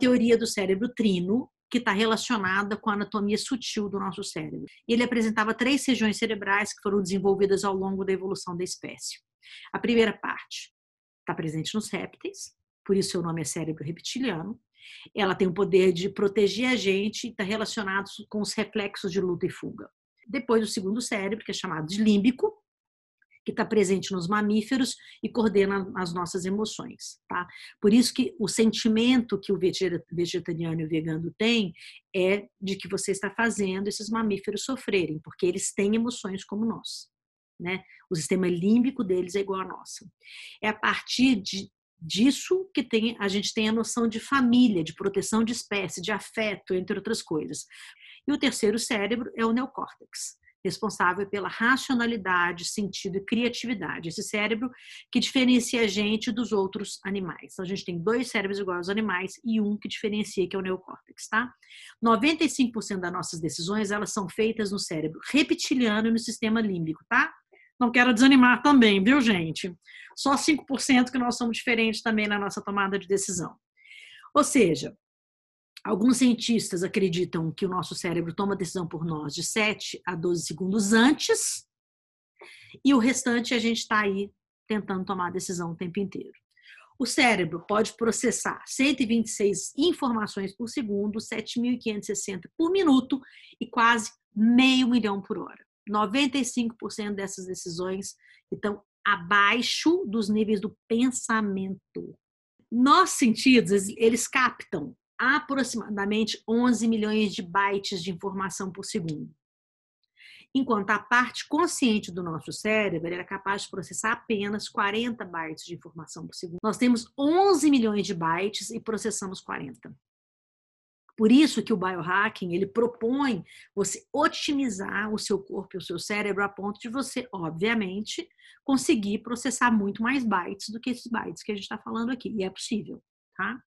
teoria do cérebro trino, que está relacionada com a anatomia sutil do nosso cérebro. Ele apresentava três regiões cerebrais que foram desenvolvidas ao longo da evolução da espécie. A primeira parte está presente nos répteis, por isso seu nome é cérebro reptiliano. Ela tem o poder de proteger a gente e está relacionado com os reflexos de luta e fuga. Depois, o segundo cérebro, que é chamado de límbico, que está presente nos mamíferos e coordena as nossas emoções, tá? Por isso que o sentimento que o vegetariano e o vegano têm é de que você está fazendo esses mamíferos sofrerem, porque eles têm emoções como nós, né? O sistema límbico deles é igual à nossa. É a partir de, disso que tem, a gente tem a noção de família, de proteção de espécie, de afeto, entre outras coisas. E o terceiro cérebro é o neocórtex, responsável pela racionalidade, sentido e criatividade. Esse cérebro que diferencia a gente dos outros animais. Então, a gente tem dois cérebros iguais aos animais e um que diferencia, que é o neocórtex, tá? 95% das nossas decisões, elas são feitas no cérebro reptiliano e no sistema límbico, tá? Não quero desanimar também, viu, gente? Só 5% que nós somos diferentes também na nossa tomada de decisão. Ou seja, Alguns cientistas acreditam que o nosso cérebro toma decisão por nós de 7 a 12 segundos antes, e o restante a gente está aí tentando tomar a decisão o tempo inteiro. O cérebro pode processar 126 informações por segundo, 7.560 por minuto e quase meio milhão por hora. 95% dessas decisões estão abaixo dos níveis do pensamento. Nossos sentidos, eles captam aproximadamente 11 milhões de bytes de informação por segundo. Enquanto a parte consciente do nosso cérebro é capaz de processar apenas 40 bytes de informação por segundo. Nós temos 11 milhões de bytes e processamos 40. Por isso que o biohacking, ele propõe você otimizar o seu corpo e o seu cérebro a ponto de você, obviamente, conseguir processar muito mais bytes do que esses bytes que a gente está falando aqui. E é possível, tá?